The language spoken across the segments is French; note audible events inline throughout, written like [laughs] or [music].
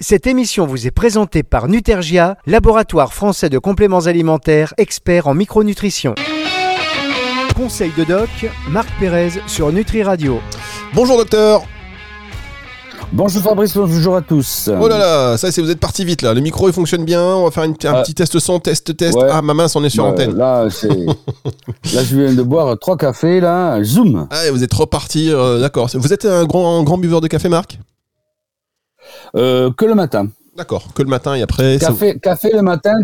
Cette émission vous est présentée par Nutergia, laboratoire français de compléments alimentaires, expert en micronutrition. Conseil de doc, Marc Pérez sur Nutri Radio. Bonjour docteur Bonjour Fabrice, bonjour à tous. Oh là là, ça c'est vous êtes parti vite là. Le micro il fonctionne bien. On va faire une- un Ah. petit test son, test test. Ouais. Ah ma mince, on est sur Ouais, antenne. Là, c'est- [laughs] là, je viens de boire trois cafés, là, zoom. Ah vous êtes reparti. euh, D'accord. Vous êtes un grand un grand buveur de café, Marc? Euh, que le matin. D'accord. Que le matin et après. ça- Café, café le matin,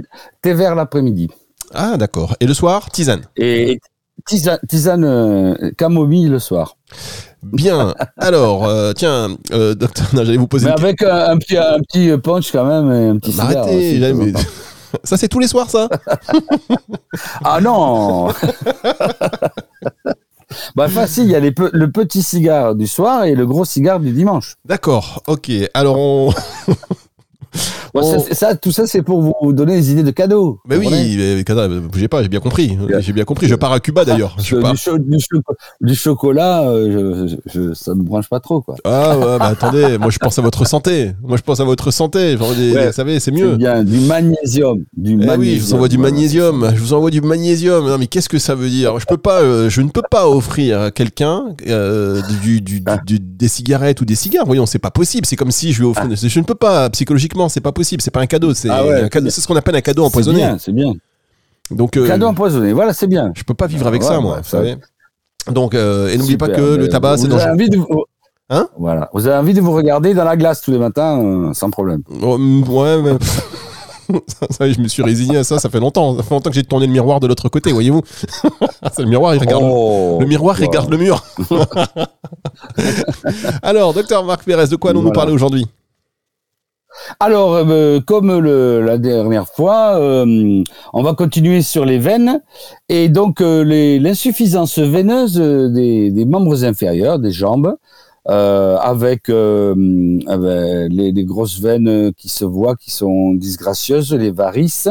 thé vert l'après-midi. Ah d'accord. Et le soir, tisane. Et tisane, tisane euh, camomille le soir. Bien. Alors euh, tiens, euh, docteur, j'allais vous poser. Mais une avec un, un petit, un petit punch quand même et un petit cigare. Arrêtez. aussi, j'allais- de temps en mais- temps. [laughs] Ça c'est tous les soirs ça [laughs] Ah non [laughs] Bah facile, il y a le petit cigare du soir et le gros cigare du dimanche. D'accord. Ok. Alors on. [laughs] Bon, Oh. ça, tout ça, c'est pour vous donner des idées de cadeaux. Mais oui, mais, Kadra, bougez pas. J'ai bien compris. J'ai bien compris. Je pars à Cuba d'ailleurs. Pars. du, cho- du cho- du chocolat, euh, je, ça me branche pas trop, quoi. Ah ouais, bah attendez, moi je pense à votre santé. Moi je pense à votre santé. Genre, des- Ouais. vous savez, c'est mieux. bien du magnésium, du Eh magnésium. oui, je vous envoie du magnésium. Je vous envoie du magnésium. Non, mais qu'est-ce que ça veut dire? Je peux pas, euh, je ne peux pas offrir à quelqu'un euh, du, Ah. du- des cigarettes ou des cigares. Voyons, c'est pas possible. C'est comme si je lui offrais. Je ne peux pas psychologiquement. C'est pas possible. C'est pas un cadeau. C'est Ah ouais, un cadeau- c'est ce qu'on appelle un cadeau empoisonné. bien, c'est bien. Donc, euh, Cadeau empoisonné, voilà, c'est bien. je peux pas vivre avec Ouais, ça, moi. vous savez. Donc, euh, et n'oubliez pas que le tabac, c'est avez dangereux. envie de vous- Hein Voilà. Vous avez envie de vous regarder dans la glace tous les matins, euh, sans problème. Oh, mm, ouais, mais. [laughs] ça, ça, je me suis résigné à ça, ça fait longtemps. Ça fait longtemps que j'ai tourné le miroir de l'autre côté, voyez-vous. [laughs] le miroir, il regarde. Oh, Le miroir voilà. regarde le mur. [laughs] Alors, docteur Marc Pérez, de quoi allons-nous Voilà. parler aujourd'hui? Alors, euh, comme le- la dernière fois, euh, on va continuer sur les veines. Et donc euh, l'insuffisance veineuse euh, des, membres inférieurs, des jambes, euh, avec, euh, avec les, les grosses veines qui se voient, qui sont disgracieuses, les varices,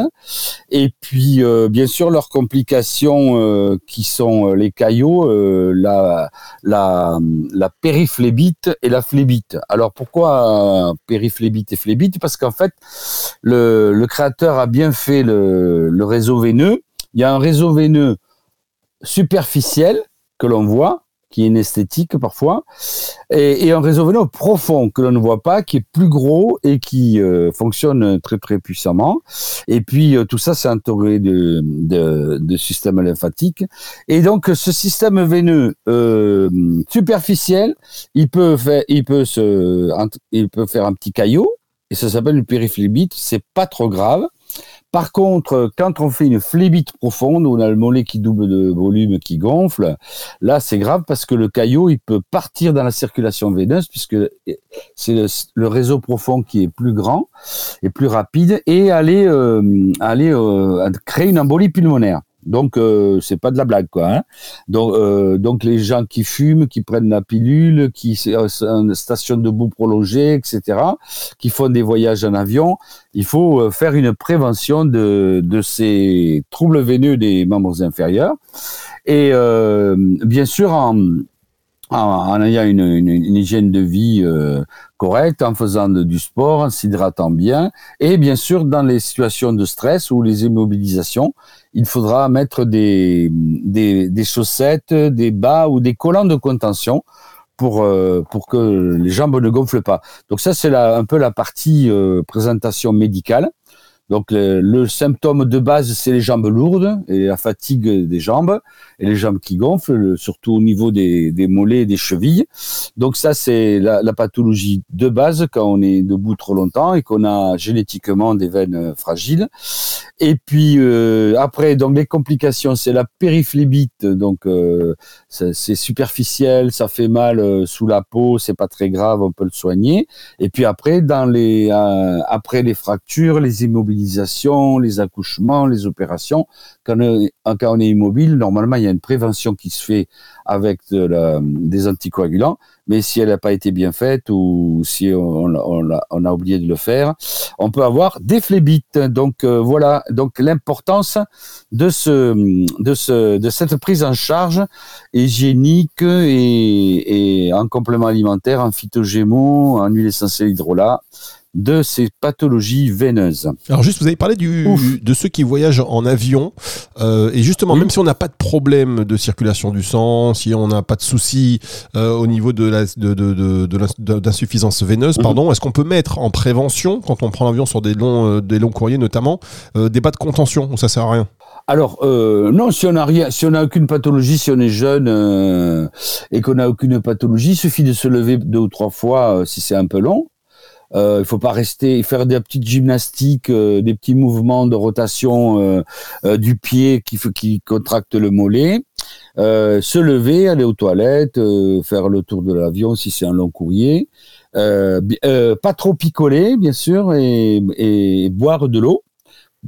et puis euh, bien sûr leurs complications euh, qui sont euh, les caillots, euh, la, la, la périphlébite et la phlébite. Alors pourquoi euh, périphlébite et phlébite? Parce qu'en fait, le, le créateur a bien fait le, le réseau veineux. Il y a un réseau veineux superficiel que l'on voit, qui est inesthétique parfois, et, un réseau veineux profond que l'on ne voit pas, qui est plus gros et qui euh, fonctionne très très puissamment. Et puis euh, tout ça, c'est entouré de, de, de système lymphatique. Et donc ce système veineux euh, superficiel, il peut faire, il peut se, il peut faire un petit caillot et ça s'appelle une périphlébite. C'est pas trop grave. Par contre, quand on fait une phlébite profonde, on a le mollet qui double de volume, qui gonfle, là c'est grave parce que le caillot il peut partir dans la circulation veineuse puisque c'est le, réseau profond qui est plus grand et plus rapide et aller euh, euh, créer une embolie pulmonaire. Donc euh, c'est pas de la blague quoi. Hein. Donc euh, donc les gens qui fument, qui prennent la pilule, qui euh, une station debout prolongée, etc., qui font des voyages en avion, il faut euh, faire une prévention de de ces troubles veineux des membres inférieurs et euh, bien sûr en en, en ayant une, hygiène de vie euh, correcte, en faisant du sport, en s'hydratant bien, et bien sûr dans les situations de stress ou les immobilisations, il faudra mettre des, des, des chaussettes, des bas ou des collants de contention pour euh, pour que les jambes ne gonflent pas. Donc ça c'est un peu la partie euh, présentation médicale. Donc le, le, symptôme de base, c'est les jambes lourdes et la fatigue des jambes et les jambes qui gonflent, le, surtout au niveau des, mollets et des chevilles. Donc ça, c'est la, pathologie de base quand on est debout trop longtemps et qu'on a génétiquement des veines fragiles. Et puis euh, après, donc les complications, c'est la périphlébite. Donc euh, c'est superficiel, ça fait mal euh, sous la peau, c'est pas très grave, on peut le soigner. Et puis après, dans les euh, après les fractures, les immobilisations les accouchements, les opérations. Quand on, quand on est immobile, normalement, il y a une prévention qui se fait avec des anticoagulants. Mais si elle n'a pas été bien faite ou si on, a, oublié de le faire, on peut avoir des phlébites. Donc euh, voilà, donc l'importance de ce, de ce, de cette prise en charge hygiénique et, et en complément alimentaire, en phytogémo, en huile essentielle hydrolat. De ces pathologies veineuses. Alors juste, vous avez parlé du, de ceux qui voyagent en avion, euh, et justement, même si on n'a pas de problème de circulation du sang, si on n'a pas de soucis euh, au niveau de la de, de, de, d'insuffisance veineuse, mhm. pardon, est-ce qu'on peut mettre en prévention, quand on prend l'avion sur des longs, des longs courriers notamment, des bas de contention, ou ça sert à rien? Alors euh, non, si on n'a rien, si on n'a aucune pathologie, si on est jeune euh, et qu'on n'a aucune pathologie, il suffit de se lever deux ou trois fois euh, si c'est un peu long. Euh, il faut pas rester faire des petites gymnastiques, des petits mouvements de rotation du pied qui, contracte le mollet. se lever, aller aux toilettes, faire le tour de l'avion si c'est un long courrier. pas trop picoler, bien sûr, et, et boire de l'eau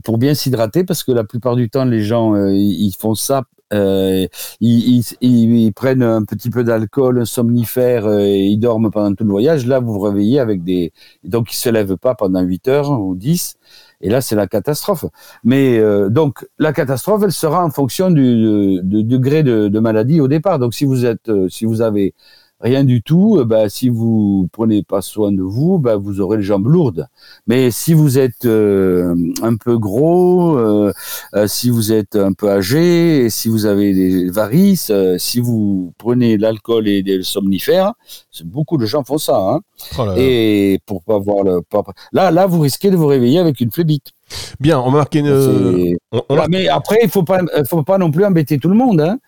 pour bien s'hydrater parce que la plupart du temps les gens euh, ils font ça euh, ils, ils, prennent un petit peu d'alcool, un somnifère euh, et ils dorment pendant tout le voyage. Là, vous vous réveillez avec des... Donc, ils se lèvent pas pendant 8 heures ou 10. Et là, c'est la catastrophe. Mais donc, la catastrophe, elle sera en fonction du, degré de, de, maladie au départ. Donc, si vous êtes, si vous avez rien du tout, bah, si vous prenez pas soin de vous, bah, vous aurez les jambes lourdes. Mais si vous êtes euh, un peu gros, euh, si vous êtes un peu âgé, si vous avez des varices, si vous prenez l'alcool et des somnifères, beaucoup de gens font ça. Hein. Oh et pour pas voir le, là, là, vous risquez de vous réveiller avec une phlébite. Bien, on marque une. Mais après, il faut pas, faut pas non plus embêter tout le monde. Hein.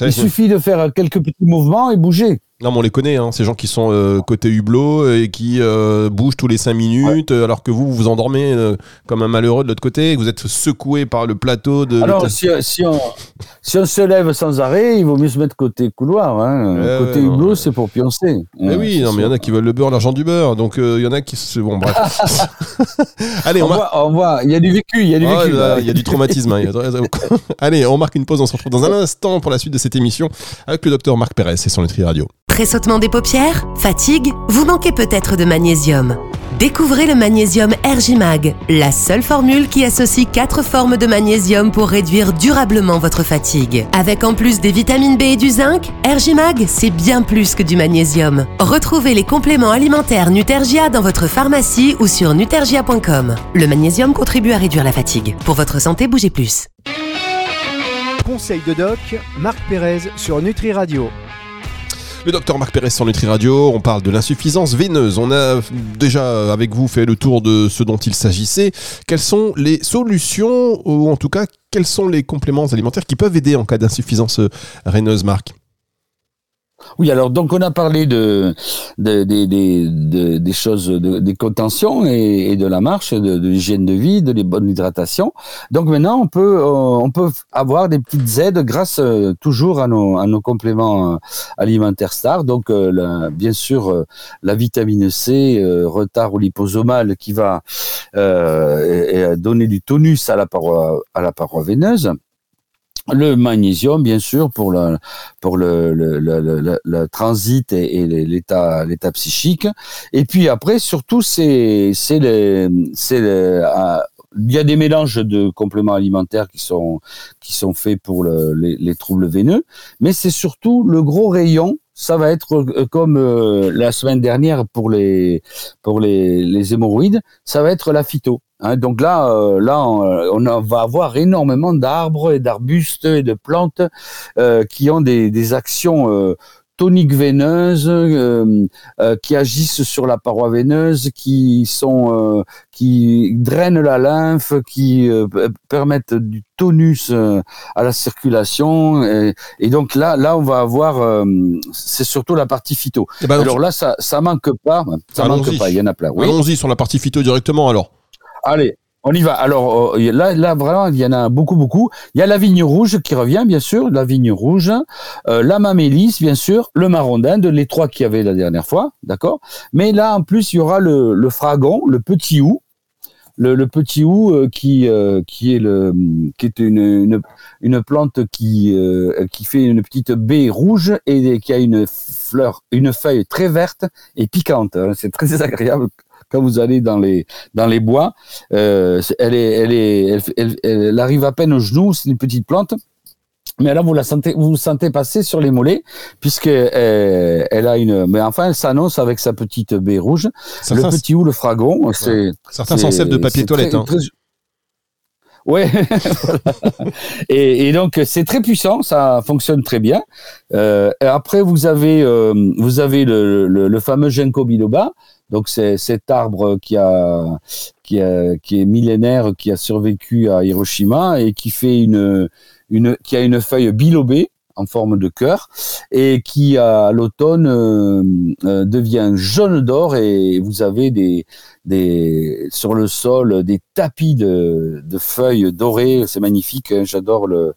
Il suffit de faire quelques petits mouvements et bouger. Non, mais on les connaît, hein, ces gens qui sont euh, côté hublot et qui euh, bougent tous les 5 minutes, alors que vous, vous vous endormez euh, comme un malheureux de l'autre côté, et que vous êtes secoué par le plateau de. Alors, si, si, on, si, on, se lève sans arrêt, il vaut mieux se mettre côté couloir. Hein. côté hublot, c'est pour pioncer. Mais oui, non, mais il y en a qui veulent le beurre, l'argent du beurre, donc il y en a qui. Bon, bref. [laughs] Allez, on, voit, on voit, il y a du vécu, il y a du vécu. Il y a du traumatisme. Hein, [laughs] Allez, on marque une pause, on se retrouve dans un instant pour la suite de cette émission avec le docteur Marc Pérez et son Nutri Radio. Tressautement des paupières Fatigue Vous manquez peut-être de magnésium. Découvrez le magnésium Ergimag, la seule formule qui associe quatre formes de magnésium pour réduire durablement votre fatigue. Avec en plus des vitamines B et du zinc, Ergimag, c'est bien plus que du magnésium. Retrouvez les compléments alimentaires Nutergia dans votre pharmacie ou sur nutergia.com. Le magnésium contribue à réduire la fatigue. Pour votre santé, bougez plus. Conseil de doc, Marc Pérez sur Nutri Radio. Le docteur Marc Pérez sur Nutri Radio, on parle de l'insuffisance veineuse. On a déjà avec vous fait le tour de ce dont il s'agissait. Quelles sont les solutions, ou en tout cas, quels sont les compléments alimentaires qui peuvent aider en cas d'insuffisance veineuse, Marc? Oui, alors donc on a parlé de, des choses, des contentions et, de la marche, de, l'hygiène de vie, de les bonnes hydratations. Donc maintenant on peut euh, on peut avoir des petites aides grâce euh, toujours à nos, à nos compléments euh, alimentaires stars. Donc bien sûr la vitamine C, retard ou liposomal qui va donner du tonus à la paroi à la paroi veineuse le magnésium, bien sûr, pour le, pour le, le, transit et, l'état, l'état psychique. Et puis après, surtout, c'est, c'est les, c'est euh, il y a des mélanges de compléments alimentaires qui sont qui sont faits pour les, les, troubles veineux, mais c'est surtout le gros rayon. Ça va être euh, comme euh, la semaine dernière pour les pour les, les hémorroïdes, ça va être la phyto. Hein, donc là, euh, là, on, va avoir énormément d'arbres et d'arbustes et de plantes euh, qui ont des, des actions euh, toniques veineuses, qui agissent sur la paroi veineuse, qui sont, qui drainent la lymphe, qui permettent du tonus à la circulation. Et, donc là, là, on va avoir, c'est surtout la partie phyto. Eh ben, alors là, ça, ça manque pas, ça manque pas. Il y en a plein. Oui. Allons-y sur la partie phyto directement alors. Allez, on y va. Alors euh, là, là vraiment, il y en a beaucoup, beaucoup. Il y a la vigne rouge qui revient, bien sûr, la vigne rouge, euh, la mamélis, bien sûr, le marron d'Inde, les trois qu'il y avait la dernière fois, d'accord. Mais là, en plus, il y aura le, le fragon, le petit hou, le, petit hou euh, qui qui est le qui est une une, plante qui qui fait une petite baie rouge et qui a une fleur, une feuille très verte et piquante. Hein. C'est très [laughs] désagréable quand vous allez dans les dans les bois, euh, elle est elle est elle, elle, arrive à peine au genou. C'est une petite plante. mais là vous la sentez, vous, vous sentez passer sur les mollets puisque euh, elle a une. Mais enfin, elle s'annonce avec sa petite baie rouge, Certains, le petit ou le fragon. C'est certains s'en servent de papier toilette. très- hein. très- Ouais. [laughs] et, et donc c'est très puissant, ça fonctionne très bien. Euh, après vous avez euh, vous avez le, le, le fameux ginkgo biloba. Donc c'est cet arbre qui a qui a qui est millénaire, qui a survécu à Hiroshima et qui fait une une qui a une feuille bilobée en forme de cœur et qui à l'automne euh, euh, devient jaune d'or et vous avez des des sur le sol des tapis de, de feuilles dorées. C'est magnifique hein, j'adore le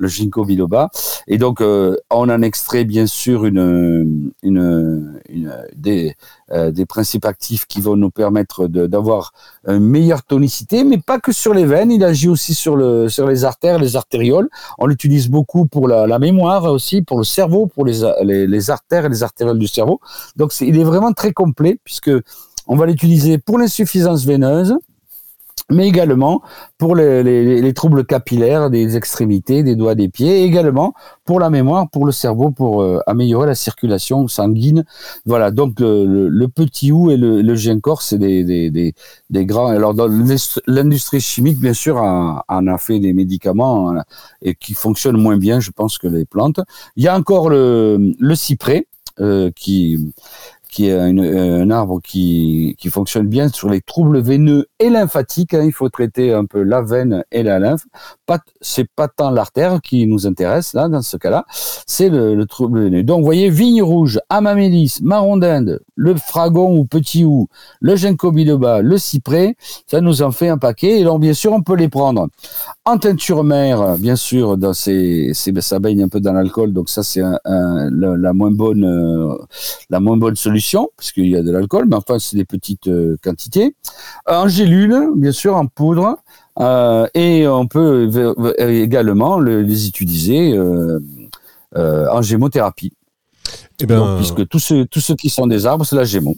le ginkgo biloba. Et donc euh, on en extrait bien sûr une une, une des euh, des principes actifs qui vont nous permettre d'avoir une meilleure tonicité mais pas que sur les veines. Il agit aussi sur le sur les artères les artérioles. On l'utilise beaucoup pour la, la mémoire aussi pour le cerveau pour les, les artères et les artérioles du cerveau. Donc il est vraiment très complet puisque on va l'utiliser pour l'insuffisance veineuse, mais également pour les, les- les troubles capillaires des extrémités, des doigts, des pieds, et également pour la mémoire, pour le cerveau, pour euh, améliorer la circulation sanguine. Voilà, donc le, petit hou et le, le ginkgor, c'est des, des, des, des grands. Alors l'industrie- chimique, bien sûr, en a fait des médicaments hein, et qui fonctionnent moins bien, je pense, que les plantes. Il y a encore le, le cyprès euh, qui qui est une- un arbre qui, qui fonctionne bien sur les troubles veineux et lymphatiques. hein. Il faut traiter un peu la veine et la lymphe. Pas, c'est pas tant l'artère qui nous intéresse là dans ce cas-là, c'est le, le trouble veineux. Donc, vous voyez, vigne rouge, amamélis, marron d'Inde, le fragon ou petit hou, le ginkgo biloba, le cyprès, ça nous en fait un paquet. Et donc, bien sûr, on peut les prendre en teinture mère, bien sûr, ça baigne un peu dans l'alcool, donc ça c'est la moins bonne, euh, la moins bonne solution puisqu'il y a de l'alcool, mais enfin c'est des petites euh, quantités. En gélule, bien sûr, en poudre, euh, et on peut également le- les utiliser euh, euh, en gémothérapie. Eh ben, Donc, puisque tous ceux, tous ceux qui sont des arbres, c'est la gémo.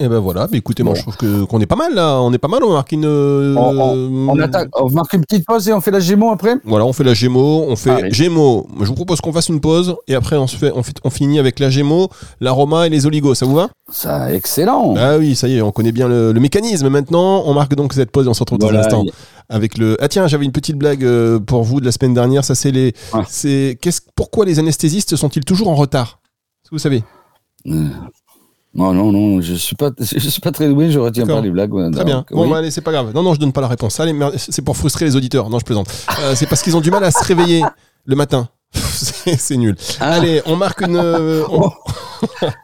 Eh ben voilà. Mais écoutez, moi Bon. je trouve que qu'on est pas mal là. On est pas mal. On marque une. euh, On attaque, on marque une petite pause et on fait la gémo après. Voilà, on fait la Gémeaux, on fait Allez. Gémeaux. Je vous propose qu'on fasse une pause et après on se fait, on, fait- on finit avec la Gémeaux, l'aroma et les oligos. Ça vous va? Ça, excellent. Ah oui, ça y est, on connaît bien le, le mécanisme. Maintenant, on marque donc cette pause et on se retrouve dans un instant avec le. Ah tiens, j'avais une petite blague euh, pour vous de la semaine dernière. Ça c'est les. C'est qu'est-ce pourquoi les anesthésistes sont-ils toujours en retard? Vous savez? Euh, Non, non, non, je suis pas, [laughs] je suis pas très doué, je retiens pas les blagues. ouais, Très donc, bien. Bon, oui. bah, allez, c'est pas grave. Non, non, je donne pas la réponse. C'est pour frustrer les auditeurs. Non, je plaisante. Euh, c'est parce qu'ils ont du mal à se réveiller le matin. [laughs] c'est c'est nul. Ah. Allez, on marque une. euh, [laughs] on-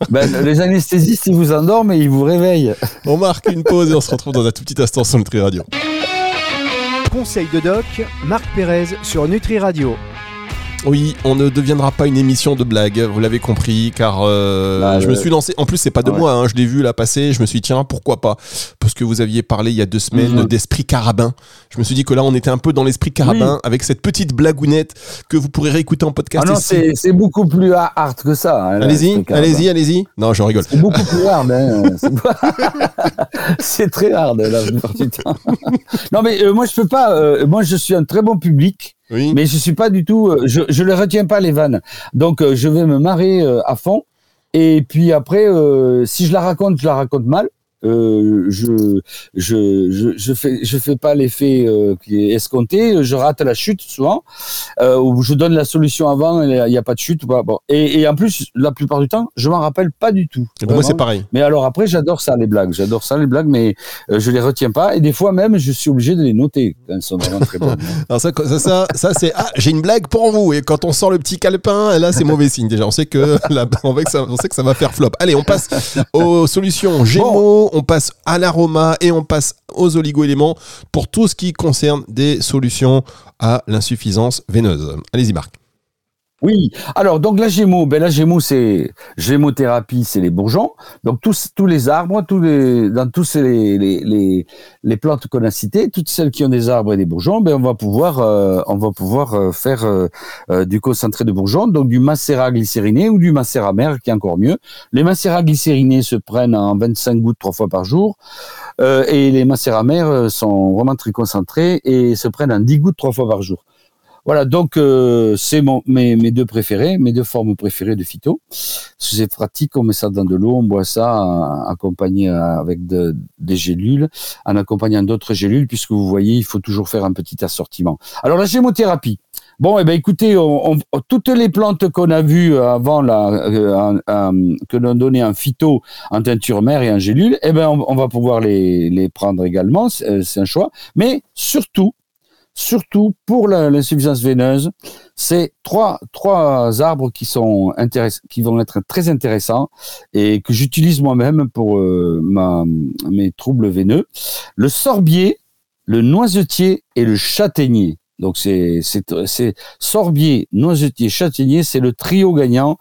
Ben, les anesthésistes, ils vous endorment et ils vous réveillent. On marque une pause et on se retrouve dans un tout petit instant sur Nutri Radio. Conseil de doc, Marc Pérez sur Nutri Radio. Oui, on ne deviendra pas une émission de blagues, vous l'avez compris, car euh, Bah, je me suis lancé. En plus, c'est pas de Ouais. moi, hein, je l'ai vu là passer. Je me suis dit, tiens, pourquoi pas? Parce que vous aviez parlé il y a deux semaines Mhm. d'esprit carabin. Je me suis dit que là, on était un peu dans l'esprit carabin avec cette petite blagounette que vous pourrez réécouter en Ah podcast. non, et si- c'est c'est beaucoup plus ha- hard que ça. hein, Allez-y, allez-y, allez-y. Non, je rigole. C'est beaucoup plus hard. Hein. [laughs] C'est pas- [laughs] C'est très hard la plupart du temps. Non, mais euh, moi je peux pas. euh, moi, je suis un très bon public, Oui. mais je suis pas du tout. euh, je je ne retiens pas les vannes. Donc, euh, je vais me marrer euh, à fond. Et puis après, si je la raconte, je la raconte mal. Euh, je, je, je, je fais, je fais pas l'effet euh, qui est escompté. Je rate la chute souvent. Euh, ou je donne la solution avant, il n'y a pas de chute. Bon. et, et en plus, la plupart du temps, je m'en rappelle pas du tout. Et moi, c'est pareil. Mais alors après, j'adore ça, les blagues. J'adore ça, les blagues, mais je les retiens pas. Et des fois même, je suis obligé de les noter quand elles sont vraiment très bonnes. [laughs] Alors ça, ça, ça, ça, c'est ah, j'ai une blague pour vous. Et quand on sort le petit calepin, là, c'est mauvais signe déjà. On sait que [laughs] là, on, va que ça, on sait que ça va faire flop. Allez, on passe aux solutions Gémeaux, on passe à l'aroma et on passe aux oligo-éléments pour tout ce qui concerne des solutions à l'insuffisance veineuse. Allez-y, Marc. Oui. Alors, donc la gémeaux, ben la gémeaux, c'est gémothérapie, c'est les bourgeons. Donc tous tous les arbres, tous les dans tous les les les, les plantes qu'on a citées, toutes celles qui ont des arbres et des bourgeons, ben on va pouvoir euh, on va pouvoir euh, faire euh, du concentré de bourgeons, donc du macérat glycériné ou du macérat mère, qui est encore mieux. Les macérats glycérinés se prennent en 25 gouttes trois fois par jour, et les macérats mères sont vraiment très concentrés et se prennent en 10 gouttes trois fois par jour. Voilà, donc euh, c'est mes, deux préférés, mes deux formes préférées de phyto. C'est pratique, on met ça dans de l'eau, on boit ça euh, accompagné avec des gélules, en accompagnant d'autres gélules, puisque vous voyez, il faut toujours faire un petit assortiment. Alors la gémothérapie. Bon, eh ben écoutez, toutes les plantes qu'on a vues avant euh, que l'on donnait en phyto, en teinture mère et en gélule, eh ben on, va pouvoir les prendre également, c'est un choix. Mais surtout, surtout pour l'insuffisance veineuse, c'est trois, trois arbres qui, sont qui vont être très intéressants et que j'utilise moi-même pour euh, mes troubles veineux. Le sorbier, le noisetier et le châtaignier. Donc c'est c'est sorbier, noisetier, châtaignier, c'est le trio gagnant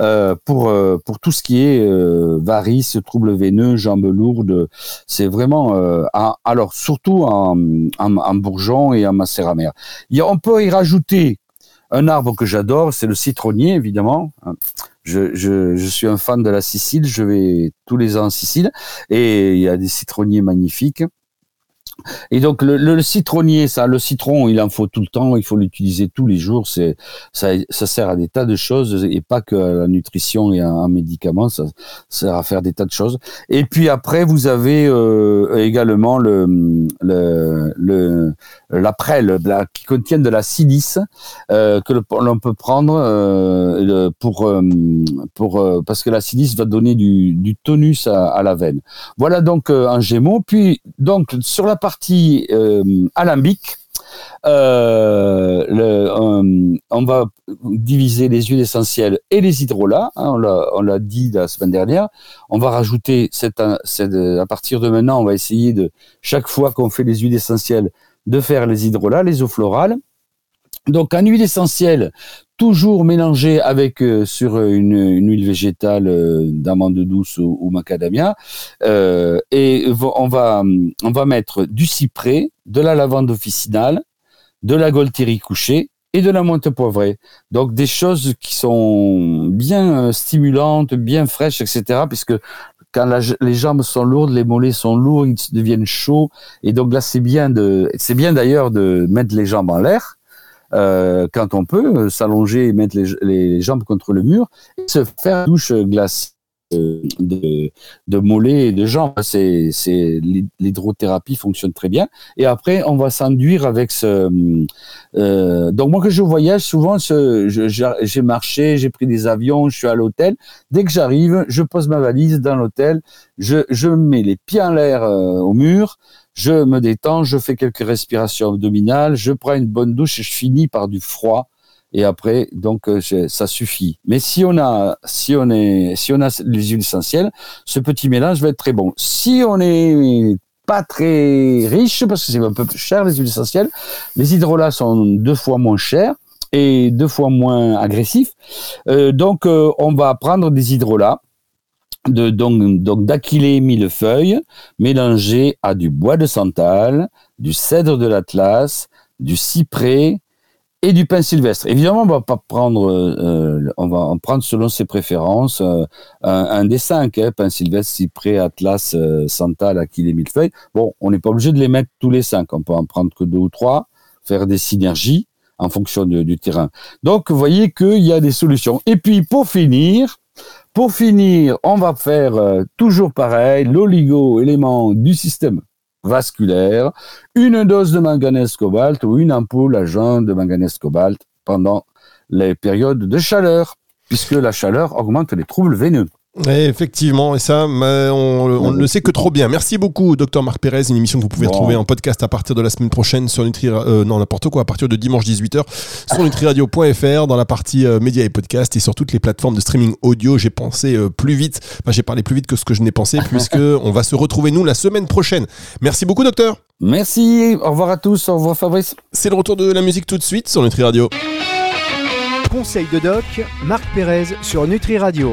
euh, pour euh, pour tout ce qui est euh, varices, troubles veineux, jambes lourdes. C'est vraiment euh, alors surtout en, en, en, bourgeon et en macéramère. on peut y rajouter un arbre que j'adore, c'est le citronnier évidemment. Je, je, je, suis un fan de la Sicile, je vais tous les ans en Sicile et il y a des citronniers magnifiques. Et donc le, citronnier, ça, le citron, il en faut tout le temps, il faut l'utiliser tous les jours. C'est ça, ça sert à des tas de choses et pas que à la nutrition et un médicament, ça, sert à faire des tas de choses. Et puis après, vous avez euh, également le le, le la prêle qui contient de la silice euh, que l'on peut prendre euh, pour pour parce que la silice va donner du, du tonus à, à, la veine. Voilà donc un gémeau. Puis donc sur la partie euh, alambique, euh, on va diviser les huiles essentielles et les hydrolats. Hein, on l'a dit la semaine dernière. On va rajouter à partir de maintenant, on va essayer de chaque fois qu'on fait les huiles essentielles de faire les hydrolats, les eaux florales. Donc en huile essentielle, toujours mélangé avec euh, sur une, une, huile végétale euh, d'amande douce ou, macadamia. Euh, et on va, on va mettre du cyprès, de la lavande officinale, de la golterie couchée et de la menthe poivrée. Donc des choses qui sont bien euh, stimulantes, bien fraîches, etc. Puisque quand les jambes sont lourdes, les mollets sont lourds, ils deviennent chauds. Et donc là, c'est bien de, c'est bien d'ailleurs de mettre les jambes en l'air euh, quand on peut, euh, s'allonger et mettre les, jambes contre le mur se faire une douche glacée euh, de, de mollets et de jambes. C'est, l'hydrothérapie fonctionne très bien. Et après, on va s'enduire avec ce. Donc moi, que je voyage souvent, j'ai marché, j'ai pris des avions, je suis à l'hôtel. Dès que j'arrive, je pose ma valise dans l'hôtel, je mets les pieds en l'air au mur je me détends, je fais quelques respirations abdominales, je prends une bonne douche et je finis par du froid. Et après, donc, euh, ça suffit. Mais si on a, si on est, si on a les huiles essentielles, ce petit mélange va être très bon. Si on est pas très riche, parce que c'est un peu plus cher les huiles essentielles, les hydrolats sont deux fois moins chers et deux fois moins agressifs. Euh, donc, euh, on va prendre des hydrolats de, donc, donc d'aquilée millefeuille mélangé à du bois de santal, du cèdre de l'Atlas, du cyprès et du pin sylvestre. Évidemment, on va pas prendre, euh, on va en prendre selon ses préférences euh, un, des cinq, hein, pin sylvestre, cyprès, Atlas, euh, santal, aquilée, millefeuille. Bon, on n'est pas obligé de les mettre tous les cinq. On peut en prendre que deux ou trois, faire des synergies en fonction du terrain. Donc, vous voyez qu'il y a des solutions. Et puis, pour finir, pour finir, on va faire euh, toujours pareil, l'oligo-élément du système vasculaire, une dose de manganèse cobalt ou une ampoule à jeun de manganèse cobalt pendant les périodes de chaleur, puisque la chaleur augmente les troubles veineux. Effectivement, et ça, on, ne le sait que trop bien. Merci beaucoup, docteur Marc Pérez, une émission que vous pouvez retrouver en podcast à partir de la semaine prochaine sur Nutri, euh, non n'importe quoi, à partir de dimanche 18h sur nutriradio.fr dans la partie euh, médias et podcast et sur toutes les plateformes de streaming audio. J'ai pensé euh, plus vite, enfin, j'ai parlé plus vite que ce que je n'ai pensé [laughs] puisque on va se retrouver nous la semaine prochaine. Merci beaucoup, docteur. Merci. Au revoir à tous. Au revoir, Fabrice. C'est le retour de la musique tout de suite sur Nutri Radio. Conseil de doc, Marc Pérez sur Nutri Radio.